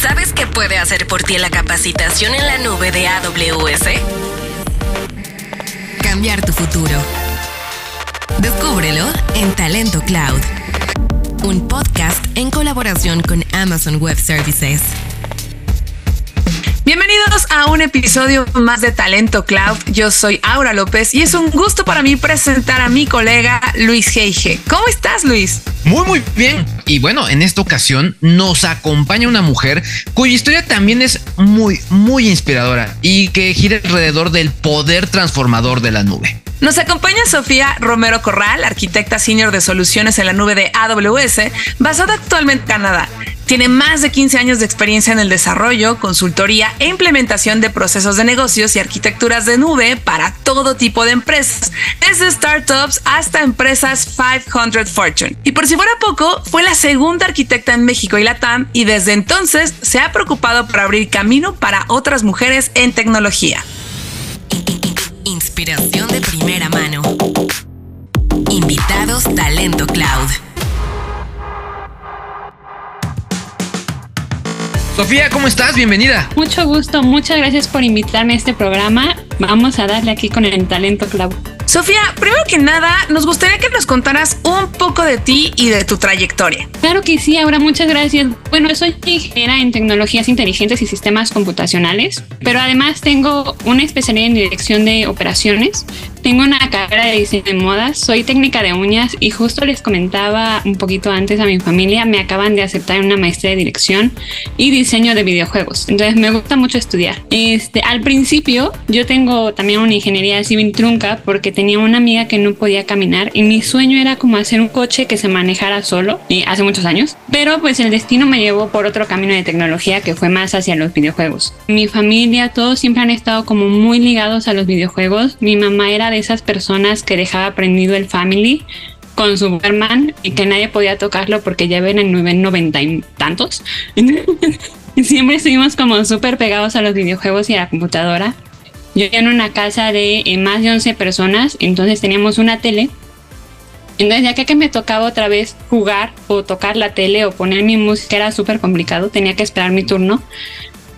¿Sabes qué puede hacer por ti la capacitación en la nube de AWS? Cambiar tu futuro. Descúbrelo en Talento Cloud, un podcast en colaboración con Amazon Web Services. Bienvenidos a un episodio más de Talento Cloud. Yo soy Aura López y es un gusto para mí presentar a mi colega Luis Geige. ¿Cómo estás, Luis? Muy, muy bien. Y bueno, en esta ocasión nos acompaña una mujer cuya historia también es muy, muy inspiradora y que gira alrededor del poder transformador de la nube. Nos acompaña Sofía Romero Corral, arquitecta senior de soluciones en la nube de AWS, basada actualmente en Canadá. Tiene más de 15 años de experiencia en el desarrollo, consultoría e implementación de procesos de negocios y arquitecturas de nube para todo tipo de empresas, desde startups hasta empresas 500 Fortune. Y por si fuera poco, fue la segunda arquitecta en México y Latam y desde entonces se ha preocupado por abrir camino para otras mujeres en tecnología. Inspiración de primera mano. Invitados Talento Cloud. Sofía, ¿cómo estás? Bienvenida. Mucho gusto, muchas gracias por invitarme a este programa. Vamos a darle aquí con el talento clavo. Sofía, primero que nada, nos gustaría que nos contaras un poco de ti y de tu trayectoria. Claro que sí, ahora muchas gracias. Bueno, soy ingeniera en tecnologías inteligentes y sistemas computacionales, pero además tengo una especialidad en dirección de operaciones. Tengo una carrera de diseño de modas, soy técnica de uñas y justo les comentaba un poquito antes a mi familia, me acaban de aceptar una maestría de dirección y diseño de videojuegos. Entonces me gusta mucho estudiar. Este, al principio yo tengo también una ingeniería civil trunca porque tenía una amiga que no podía caminar y mi sueño era como hacer un coche que se manejara solo y hace muchos años. Pero pues el destino me llevó por otro camino de tecnología que fue más hacia los videojuegos. Mi familia, todos siempre han estado como muy ligados a los videojuegos. Mi mamá era de esas personas que dejaba prendido el Family con Superman y que nadie podía tocarlo porque ya ven en noventa y tantos. Siempre estuvimos como súper pegados a los videojuegos y a la computadora. Yo vivía en una casa de eh, más de 11 personas, entonces teníamos una tele. Entonces ya que me tocaba otra vez jugar o tocar la tele o poner mi música era súper complicado, tenía que esperar mi turno.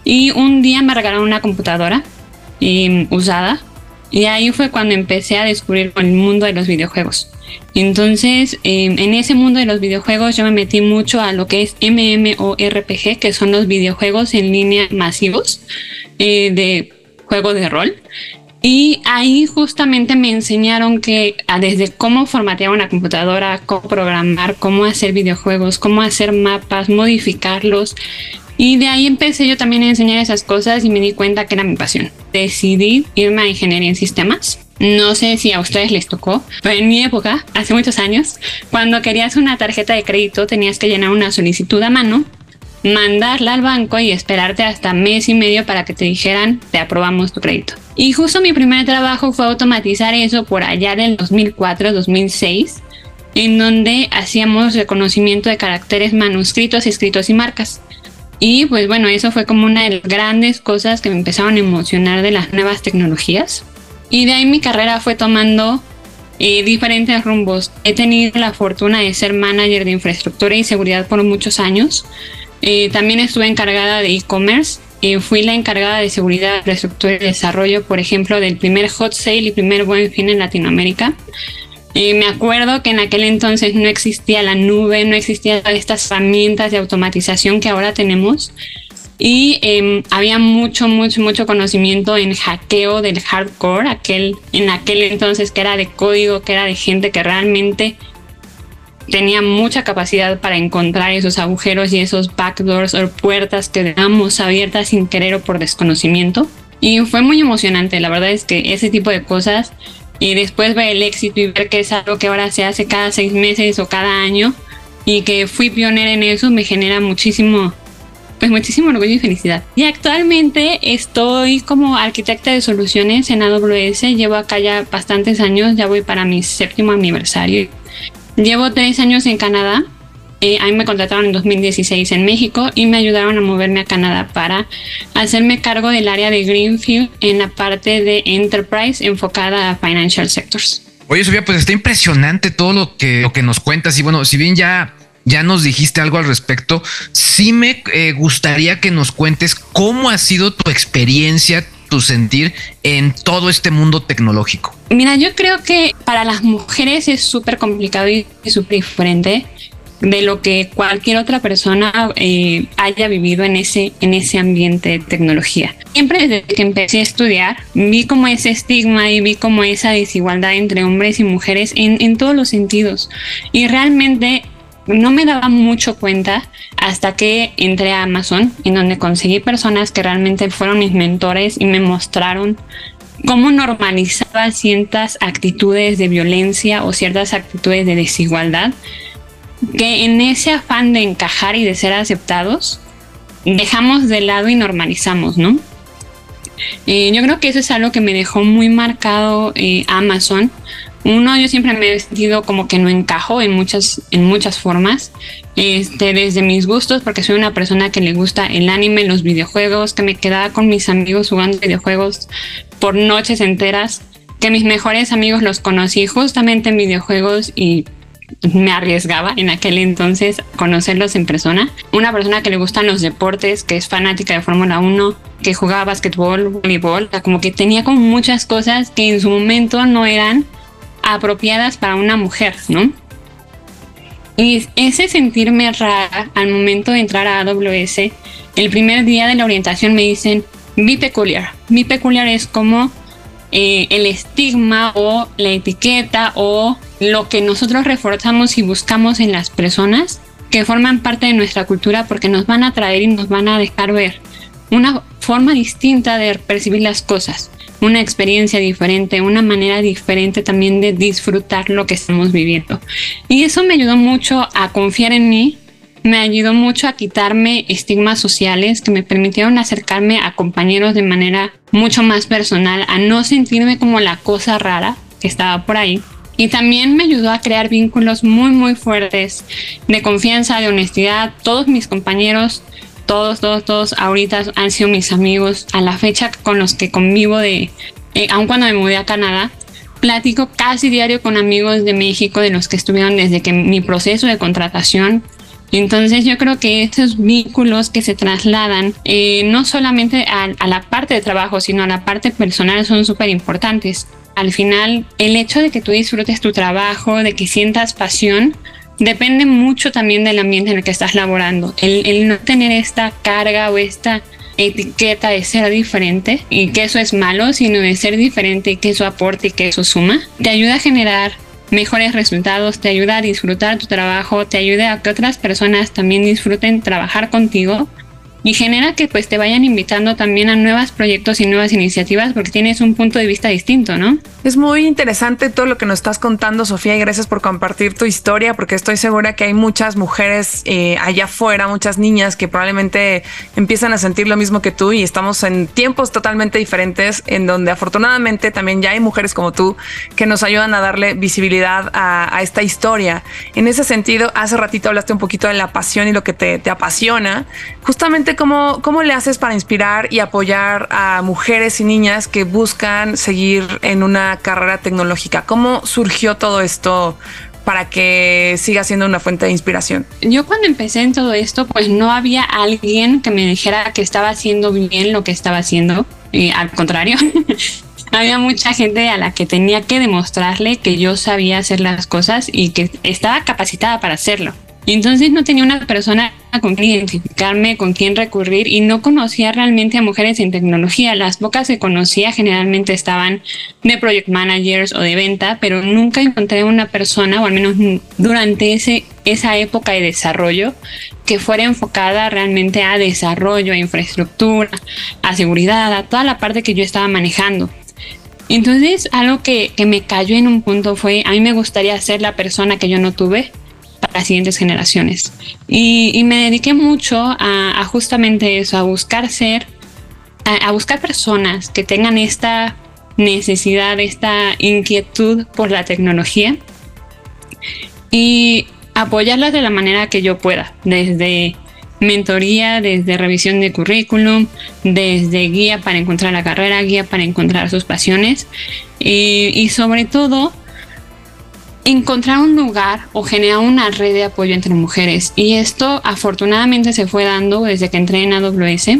Y un día me regalaron una computadora eh, usada y ahí fue cuando empecé a descubrir el mundo de los videojuegos. Entonces, em, en ese mundo de los videojuegos yo me metí mucho a lo que es MMORPG, que son los videojuegos en línea masivos eh, de juego de rol. Y ahí justamente me enseñaron que desde cómo formatear una computadora, cómo programar, cómo hacer videojuegos, cómo hacer mapas, modificarlos, y de ahí empecé yo también a enseñar esas cosas y me di cuenta que era mi pasión. Decidí irme a ingeniería en sistemas. No sé si a ustedes les tocó, pero en mi época, hace muchos años, cuando querías una tarjeta de crédito tenías que llenar una solicitud a mano, mandarla al banco y esperarte hasta mes y medio para que te dijeran te aprobamos tu crédito. Y justo mi primer trabajo fue automatizar eso por allá del 2004-2006 en donde hacíamos reconocimiento de caracteres manuscritos, escritos y marcas. Y pues bueno, eso fue como una de las grandes cosas que me empezaron a emocionar de las nuevas tecnologías. Y de ahí mi carrera fue tomando eh, diferentes rumbos. He tenido la fortuna de ser manager de infraestructura y seguridad por muchos años. Eh, también estuve encargada de e-commerce. Eh, fui la encargada de seguridad, infraestructura y desarrollo, por ejemplo, del primer hot sale y primer buen fin en Latinoamérica. Y me acuerdo que en aquel entonces no existía la nube, no existían estas herramientas de automatización que ahora tenemos. Y em, había mucho, mucho, mucho conocimiento en hackeo del hardcore, aquel, en aquel entonces que era de código, que era de gente que realmente tenía mucha capacidad para encontrar esos agujeros y esos backdoors o puertas que dejamos abiertas sin querer o por desconocimiento. Y fue muy emocionante, la verdad es que ese tipo de cosas y después ver el éxito y ver que es algo que ahora se hace cada seis meses o cada año y que fui pionera en eso me genera muchísimo pues muchísimo orgullo y felicidad. Y actualmente estoy como arquitecta de soluciones en AWS, llevo acá ya bastantes años, ya voy para mi séptimo aniversario. Llevo tres años en Canadá eh, a mí me contrataron en 2016 en México y me ayudaron a moverme a Canadá para hacerme cargo del área de Greenfield en la parte de Enterprise enfocada a Financial Sectors. Oye, Sofía, pues está impresionante todo lo que, lo que nos cuentas. Y bueno, si bien ya ya nos dijiste algo al respecto. sí me eh, gustaría que nos cuentes cómo ha sido tu experiencia, tu sentir en todo este mundo tecnológico. Mira, yo creo que para las mujeres es súper complicado y súper diferente de lo que cualquier otra persona eh, haya vivido en ese, en ese ambiente de tecnología. Siempre desde que empecé a estudiar, vi como ese estigma y vi como esa desigualdad entre hombres y mujeres en, en todos los sentidos. Y realmente no me daba mucho cuenta hasta que entré a Amazon, en donde conseguí personas que realmente fueron mis mentores y me mostraron cómo normalizaba ciertas actitudes de violencia o ciertas actitudes de desigualdad que en ese afán de encajar y de ser aceptados, dejamos de lado y normalizamos, ¿no? Eh, yo creo que eso es algo que me dejó muy marcado eh, Amazon. Uno, yo siempre me he sentido como que no encajo en muchas, en muchas formas. Este, desde mis gustos, porque soy una persona que le gusta el anime, los videojuegos, que me quedaba con mis amigos jugando videojuegos por noches enteras, que mis mejores amigos los conocí justamente en videojuegos y me arriesgaba en aquel entonces conocerlos en persona. Una persona que le gustan los deportes, que es fanática de Fórmula 1, que jugaba básquetbol, voleibol, como que tenía como muchas cosas que en su momento no eran apropiadas para una mujer, ¿no? Y ese sentirme rara al momento de entrar a AWS, el primer día de la orientación me dicen, mi peculiar. Mi peculiar es como eh, el estigma o la etiqueta o lo que nosotros reforzamos y buscamos en las personas que forman parte de nuestra cultura porque nos van a traer y nos van a dejar ver una forma distinta de percibir las cosas, una experiencia diferente, una manera diferente también de disfrutar lo que estamos viviendo. Y eso me ayudó mucho a confiar en mí, me ayudó mucho a quitarme estigmas sociales que me permitieron acercarme a compañeros de manera mucho más personal, a no sentirme como la cosa rara que estaba por ahí. Y también me ayudó a crear vínculos muy, muy fuertes de confianza, de honestidad. Todos mis compañeros, todos, todos, todos ahorita han sido mis amigos a la fecha con los que convivo de, eh, aun cuando me mudé a Canadá. Platico casi diario con amigos de México, de los que estuvieron desde que mi proceso de contratación entonces yo creo que esos vínculos que se trasladan eh, no solamente a, a, la parte de trabajo, sino a la parte personal son súper importantes. Al final, el hecho de que tú disfrutes tu trabajo, de que sientas pasión, depende mucho también del ambiente en el que estás laborando. El, no tener esta carga o esta etiqueta de ser diferente y que eso es malo, sino de ser diferente y que eso aporte y que eso suma, te ayuda a generar mejores resultados, te ayuda a disfrutar tu trabajo, te ayuda a que otras personas también disfruten trabajar contigo y genera que pues te vayan invitando también a nuevos proyectos y nuevas iniciativas porque tienes un punto de vista distinto, ¿no? Es muy interesante todo lo que nos estás contando, Sofía, y gracias por compartir tu historia, porque estoy segura que hay muchas mujeres eh, allá afuera, muchas niñas que probablemente empiezan a sentir lo mismo que tú y estamos en tiempos totalmente diferentes en donde afortunadamente también ya hay mujeres como tú que nos ayudan a darle visibilidad a, esta historia. En ese sentido, hace ratito hablaste un poquito de la pasión y lo que te apasiona. Justamente, ¿cómo, ¿cómo le haces para inspirar y apoyar a mujeres y niñas que buscan seguir en una carrera tecnológica. ¿Cómo surgió todo esto para que siga siendo una fuente de inspiración? Yo cuando empecé en todo esto, pues no había alguien que me dijera que estaba haciendo bien lo que estaba haciendo. Y al contrario, había mucha gente a la que tenía que demostrarle que yo sabía hacer las cosas y que estaba capacitada para hacerlo. Entonces no tenía una persona con quien identificarme, con quien recurrir y no conocía realmente a mujeres en tecnología. Las pocas que conocía generalmente estaban de project managers o de venta, pero nunca encontré una persona, o al menos durante ese, esa época de desarrollo, que fuera enfocada realmente a desarrollo, a infraestructura, a seguridad, a toda la parte que yo estaba manejando. Entonces, algo que, que me cayó en un punto fue, a mí me gustaría ser la persona que yo no tuve, las siguientes generaciones. Y, me dediqué mucho a, justamente eso, a buscar ser, a, buscar personas que tengan esta necesidad, esta inquietud por la tecnología y apoyarlas de la manera que yo pueda, desde mentoría, desde revisión de currículum, desde guía para encontrar la carrera, guía para encontrar sus pasiones y, y sobre todo encontrar un lugar o generar una red de apoyo entre mujeres. Y esto afortunadamente se fue dando desde que entré en AWS.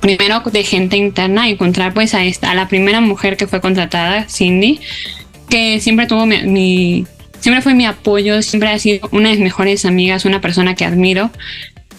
Primero de gente interna, encontrar pues a, esta, a la primera mujer que fue contratada, Cindy, que siempre tuvo mi, siempre fue mi apoyo, siempre ha sido una de mis mejores amigas, una persona que admiro.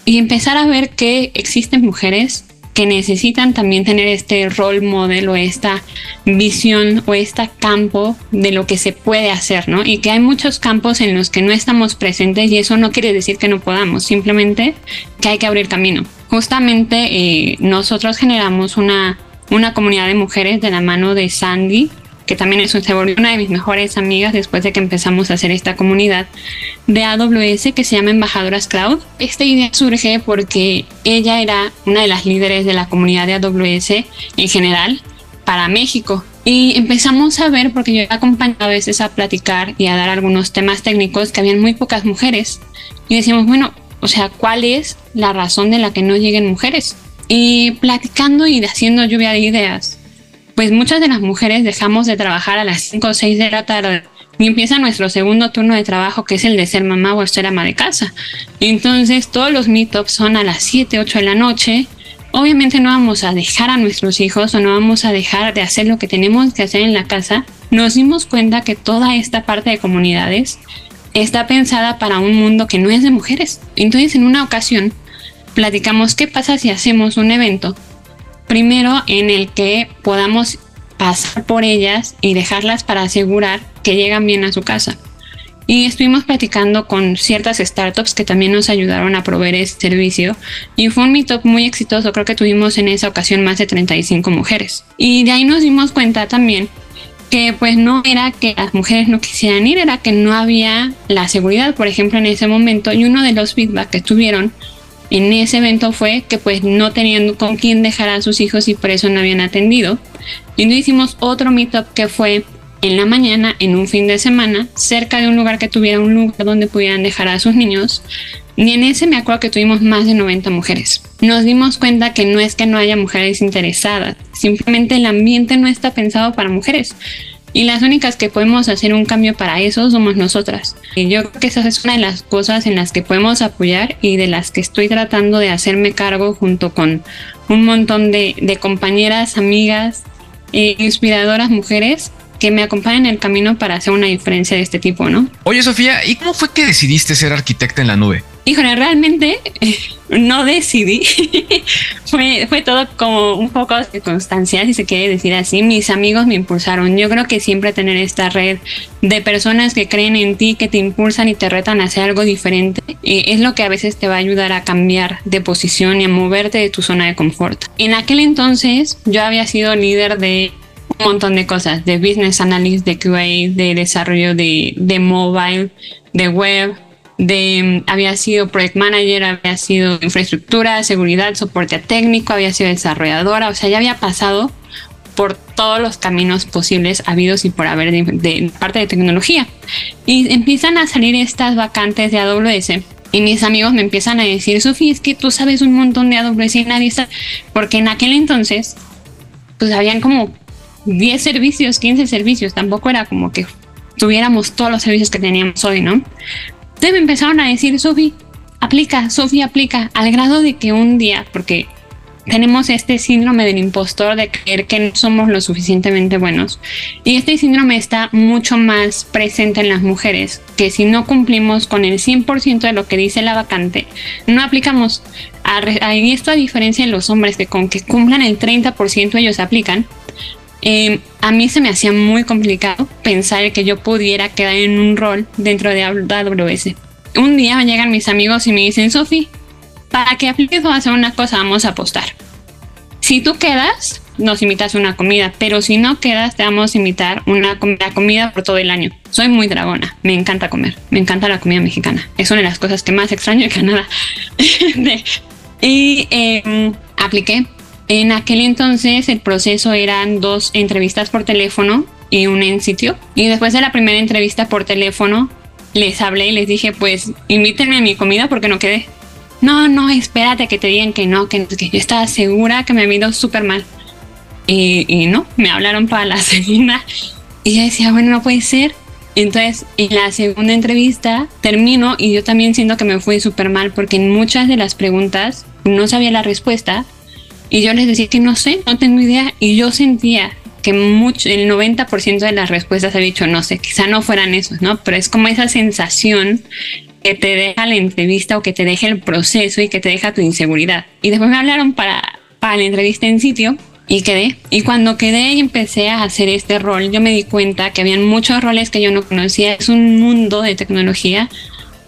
Y empezar a ver que existen mujeres que necesitan también tener este rol modelo, esta visión o este campo de lo que se puede hacer, ¿no? Y que hay muchos campos en los que no estamos presentes y eso no quiere decir que no podamos, simplemente que hay que abrir camino. Justamente eh, nosotros generamos una, una comunidad de mujeres de la mano de Sandy, que también es volvió una de mis mejores amigas después de que empezamos a hacer esta comunidad de AWS que se llama Embajadoras Cloud. Esta idea surge porque ella era una de las líderes de la comunidad de AWS en general para México. Y empezamos a ver, porque yo he acompañado a veces a platicar y a dar algunos temas técnicos que habían muy pocas mujeres. Y decíamos, bueno, o sea, ¿cuál es la razón de la que no lleguen mujeres? Y platicando y haciendo lluvia de ideas, pues muchas de las mujeres dejamos de trabajar a las 5 o 6 de la tarde y empieza nuestro segundo turno de trabajo, que es el de ser mamá o ser ama de casa. Entonces, todos los meetups son a las 7, 8 de la noche. Obviamente no vamos a dejar a nuestros hijos o no vamos a dejar de hacer lo que tenemos que hacer en la casa. Nos dimos cuenta que toda esta parte de comunidades está pensada para un mundo que no es de mujeres. Entonces, en una ocasión, platicamos qué pasa si hacemos un evento Primero, en el que podamos pasar por ellas y dejarlas para asegurar que llegan bien a su casa. Y estuvimos platicando con ciertas startups que también nos ayudaron a proveer este servicio. Y fue un meetup muy exitoso. Creo que tuvimos en esa ocasión más de 35 mujeres. Y de ahí nos dimos cuenta también que pues no era que las mujeres no quisieran ir, era que no había la seguridad, por ejemplo, en ese momento. Y uno de los feedback que tuvieron en ese evento fue que pues no tenían con quién dejar a sus hijos y por eso no habían atendido. Y nos hicimos otro meetup que fue en la mañana, en un fin de semana, cerca de un lugar que tuviera un lugar donde pudieran dejar a sus niños. Y en ese me acuerdo que tuvimos más de 90 mujeres. Nos dimos cuenta que no es que no haya mujeres interesadas, simplemente el ambiente no está pensado para mujeres. Y las únicas que podemos hacer un cambio para eso somos nosotras. Y yo creo que esa es una de las cosas en las que podemos apoyar y de las que estoy tratando de hacerme cargo junto con un montón de, compañeras, amigas, e inspiradoras mujeres que me acompañan en el camino para hacer una diferencia de este tipo, ¿no? Oye, Sofía, ¿y cómo fue que decidiste ser arquitecta en la nube? Híjole, realmente eh, no decidí. fue, fue todo como un poco de constancia, si se quiere decir así. Mis amigos me impulsaron. Yo creo que siempre tener esta red de personas que creen en ti, que te impulsan y te retan a hacer algo diferente, eh, es lo que a veces te va a ayudar a cambiar de posición y a moverte de tu zona de confort. En aquel entonces yo había sido líder de un montón de cosas, de business analyst, de QA, de desarrollo de, de mobile, de web, de había sido project manager, había sido infraestructura, seguridad, soporte técnico, había sido desarrolladora, o sea, ya había pasado por todos los caminos posibles habidos y por haber de, parte de tecnología. Y empiezan a salir estas vacantes de AWS y mis amigos me empiezan a decir, Sofía, es que tú sabes un montón de AWS y nadie está, porque en aquel entonces, pues habían como 10 servicios, 15 servicios, tampoco era como que tuviéramos todos los servicios que teníamos hoy, ¿no? Entonces me empezaron a decir, Sofi, aplica, Sofi, aplica, al grado de que un día, porque tenemos este síndrome del impostor de creer que no somos lo suficientemente buenos. Y este síndrome está mucho más presente en las mujeres, que si no cumplimos con el 100% de lo que dice la vacante, no aplicamos. Y esto a diferencia de los hombres, que con que cumplan el 30% ellos aplican, eh, a mí se me hacía muy complicado pensar que yo pudiera quedar en un rol dentro de AWS. Un día llegan mis amigos y me dicen, Sofi, para que apliques a hacer una cosa, vamos a apostar. Si tú quedas, nos invitas una comida, pero si no quedas, te vamos a invitar una comida por todo el año. Soy muy dragona, me encanta comer, me encanta la comida mexicana. Es una de las cosas que más extraño de Canadá. y em, apliqué, en aquel entonces el proceso eran dos entrevistas por teléfono y una en sitio. Y después de la primera entrevista por teléfono, les hablé y les dije, pues invítenme a mi comida porque no quedé. No, no, espérate que te digan que no, que, yo estaba segura que me había ido súper mal. Y, no, me hablaron para la segunda. Y yo decía, bueno, no puede ser. Entonces, en la segunda entrevista termino y yo también siento que me fue súper mal porque en muchas de las preguntas no sabía la respuesta y yo les decía que no sé, no tengo idea y yo sentía que mucho, el 90% de las respuestas había dicho no sé, quizá no fueran esos, ¿no? Pero es como esa sensación que te deja la entrevista o que te deja el proceso y que te deja tu inseguridad. Y después me hablaron para, para la entrevista en sitio y quedé. Y cuando quedé y empecé a hacer este rol, yo me di cuenta que habían muchos roles que yo no conocía. Es un mundo de tecnología,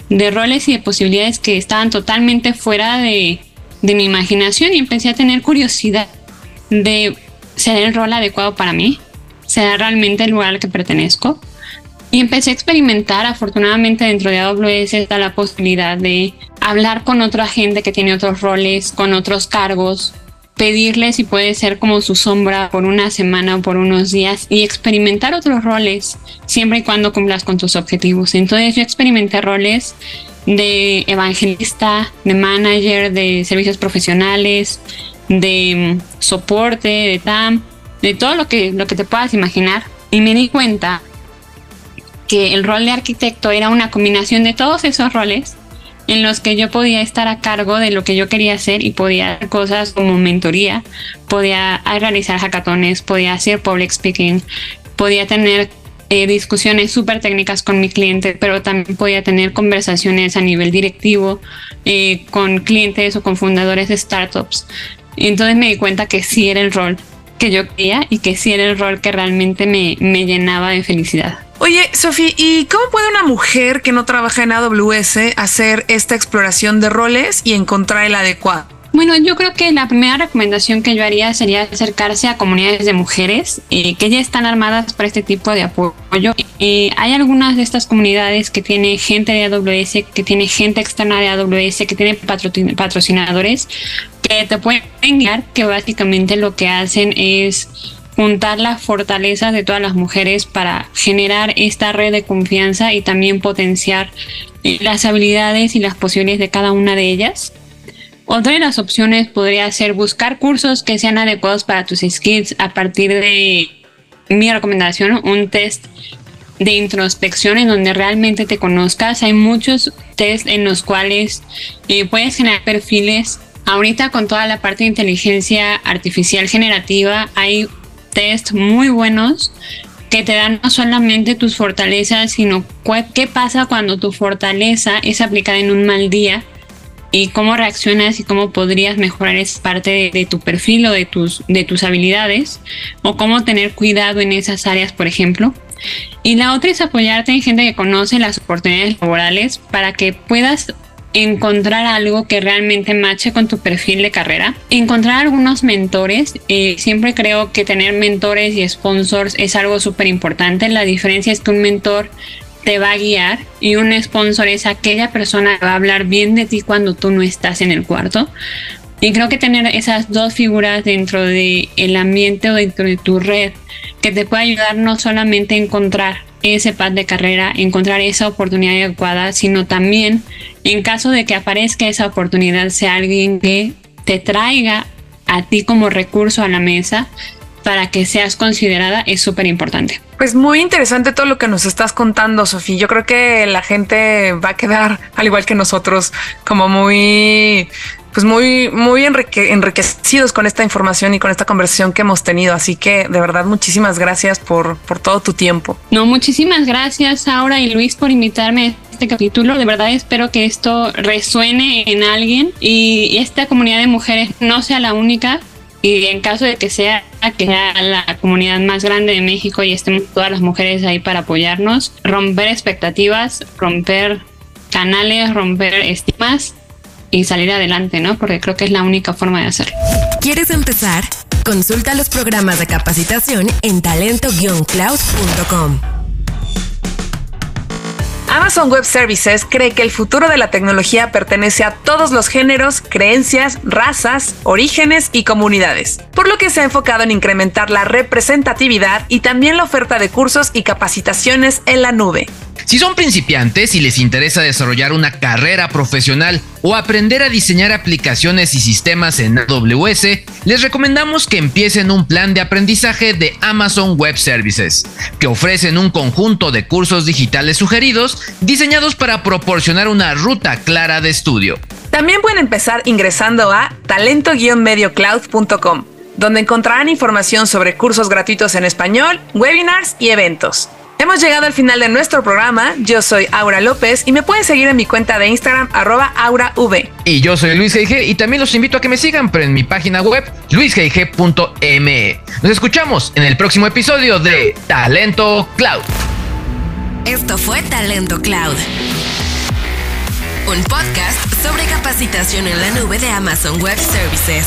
de roles y de posibilidades que estaban totalmente fuera de, de mi imaginación y empecé a tener curiosidad de ser el rol adecuado para mí, ser realmente el lugar al que pertenezco. Y empecé a experimentar, afortunadamente dentro de AWS está la posibilidad de hablar con otra gente que tiene otros roles, con otros cargos, pedirle si puede ser como su sombra por una semana o por unos días y experimentar otros roles siempre y cuando cumplas con tus objetivos. Entonces yo experimenté roles de evangelista, de manager, de servicios profesionales, de mm, soporte, de TAM, de todo lo que, lo que te puedas imaginar. Y me di cuenta que el rol de arquitecto era una combinación de todos esos roles en los que yo podía estar a cargo de lo que yo quería hacer y podía hacer cosas como mentoría, podía realizar hackatones, podía hacer public speaking, podía tener eh, discusiones súper técnicas con mi cliente, pero también podía tener conversaciones a nivel directivo eh, con clientes o con fundadores de startups. Entonces me di cuenta que sí era el rol que yo quería y que sí era el rol que realmente me, me llenaba de felicidad. Oye, Sofi, ¿y cómo puede una mujer que no trabaja en AWS hacer esta exploración de roles y encontrar el adecuado? Bueno, yo creo que la primera recomendación que yo haría sería acercarse a comunidades de mujeres eh, que ya están armadas para este tipo de apoyo. Eh, hay algunas de estas comunidades que tiene gente de AWS, que tiene gente externa de AWS, que tiene patrocinadores que te pueden guiar, que básicamente lo que hacen es juntar las fortalezas de todas las mujeres para generar esta red de confianza y también potenciar eh, las habilidades y las posibilidades de cada una de ellas. Otra de las opciones podría ser buscar cursos que sean adecuados para tus skills a partir de mi recomendación, un test de introspección en donde realmente te conozcas. Hay muchos test en los cuales eh, puedes generar perfiles. Ahorita con toda la parte de inteligencia artificial generativa hay test muy buenos que te dan no solamente tus fortalezas, sino qué pasa cuando tu fortaleza es aplicada en un mal día y cómo reaccionas y cómo podrías mejorar esa parte de, tu perfil o de tus, de tus habilidades o cómo tener cuidado en esas áreas, por ejemplo. Y la otra es apoyarte en gente que conoce las oportunidades laborales para que puedas encontrar algo que realmente mache con tu perfil de carrera. Encontrar algunos mentores. Eh, siempre creo que tener mentores y sponsors es algo súper importante. La diferencia es que un mentor te va a guiar y un sponsor es aquella persona que va a hablar bien de ti cuando tú no estás en el cuarto. Y creo que tener esas dos figuras dentro del el ambiente o dentro de tu red que te puede ayudar no solamente a encontrar ese pad de carrera, encontrar esa oportunidad adecuada, sino también en caso de que aparezca esa oportunidad, sea alguien que te traiga a ti como recurso a la mesa para que seas considerada es súper importante. Pues muy interesante todo lo que nos estás contando, Sofía. Yo creo que la gente va a quedar, al igual que nosotros, como muy pues muy, muy enriquecidos con esta información y con esta conversación que hemos tenido. Así que de verdad, muchísimas gracias por, por todo tu tiempo. No, muchísimas gracias, Aura y Luis, por invitarme a este capítulo. De verdad espero que esto resuene en alguien y esta comunidad de mujeres no sea la única. Y en caso de que sea, que sea la comunidad más grande de México y estemos todas las mujeres ahí para apoyarnos, romper expectativas, romper canales, romper estimas y salir adelante, ¿no? Porque creo que es la única forma de hacerlo. ¿Quieres empezar? Consulta los programas de capacitación en talento-cloud.com. Amazon Web Services cree que el futuro de la tecnología pertenece a todos los géneros, creencias, razas, orígenes y comunidades, por lo que se ha enfocado en incrementar la representatividad y también la oferta de cursos y capacitaciones en la nube. Si son principiantes y les interesa desarrollar una carrera profesional o aprender a diseñar aplicaciones y sistemas en AWS, les recomendamos que empiecen un plan de aprendizaje de Amazon Web Services, que ofrecen un conjunto de cursos digitales sugeridos diseñados para proporcionar una ruta clara de estudio. También pueden empezar ingresando a talento-mediocloud.com, donde encontrarán información sobre cursos gratuitos en español, webinars y eventos. Hemos llegado al final de nuestro programa. Yo soy Aura López y me pueden seguir en mi cuenta de Instagram arroba aurav. Y yo soy Luis G.G. y también los invito a que me sigan en mi página web luisgg.me. Nos escuchamos en el próximo episodio de Talento Cloud. Esto fue Talento Cloud un podcast sobre capacitación en la nube de Amazon Web Services.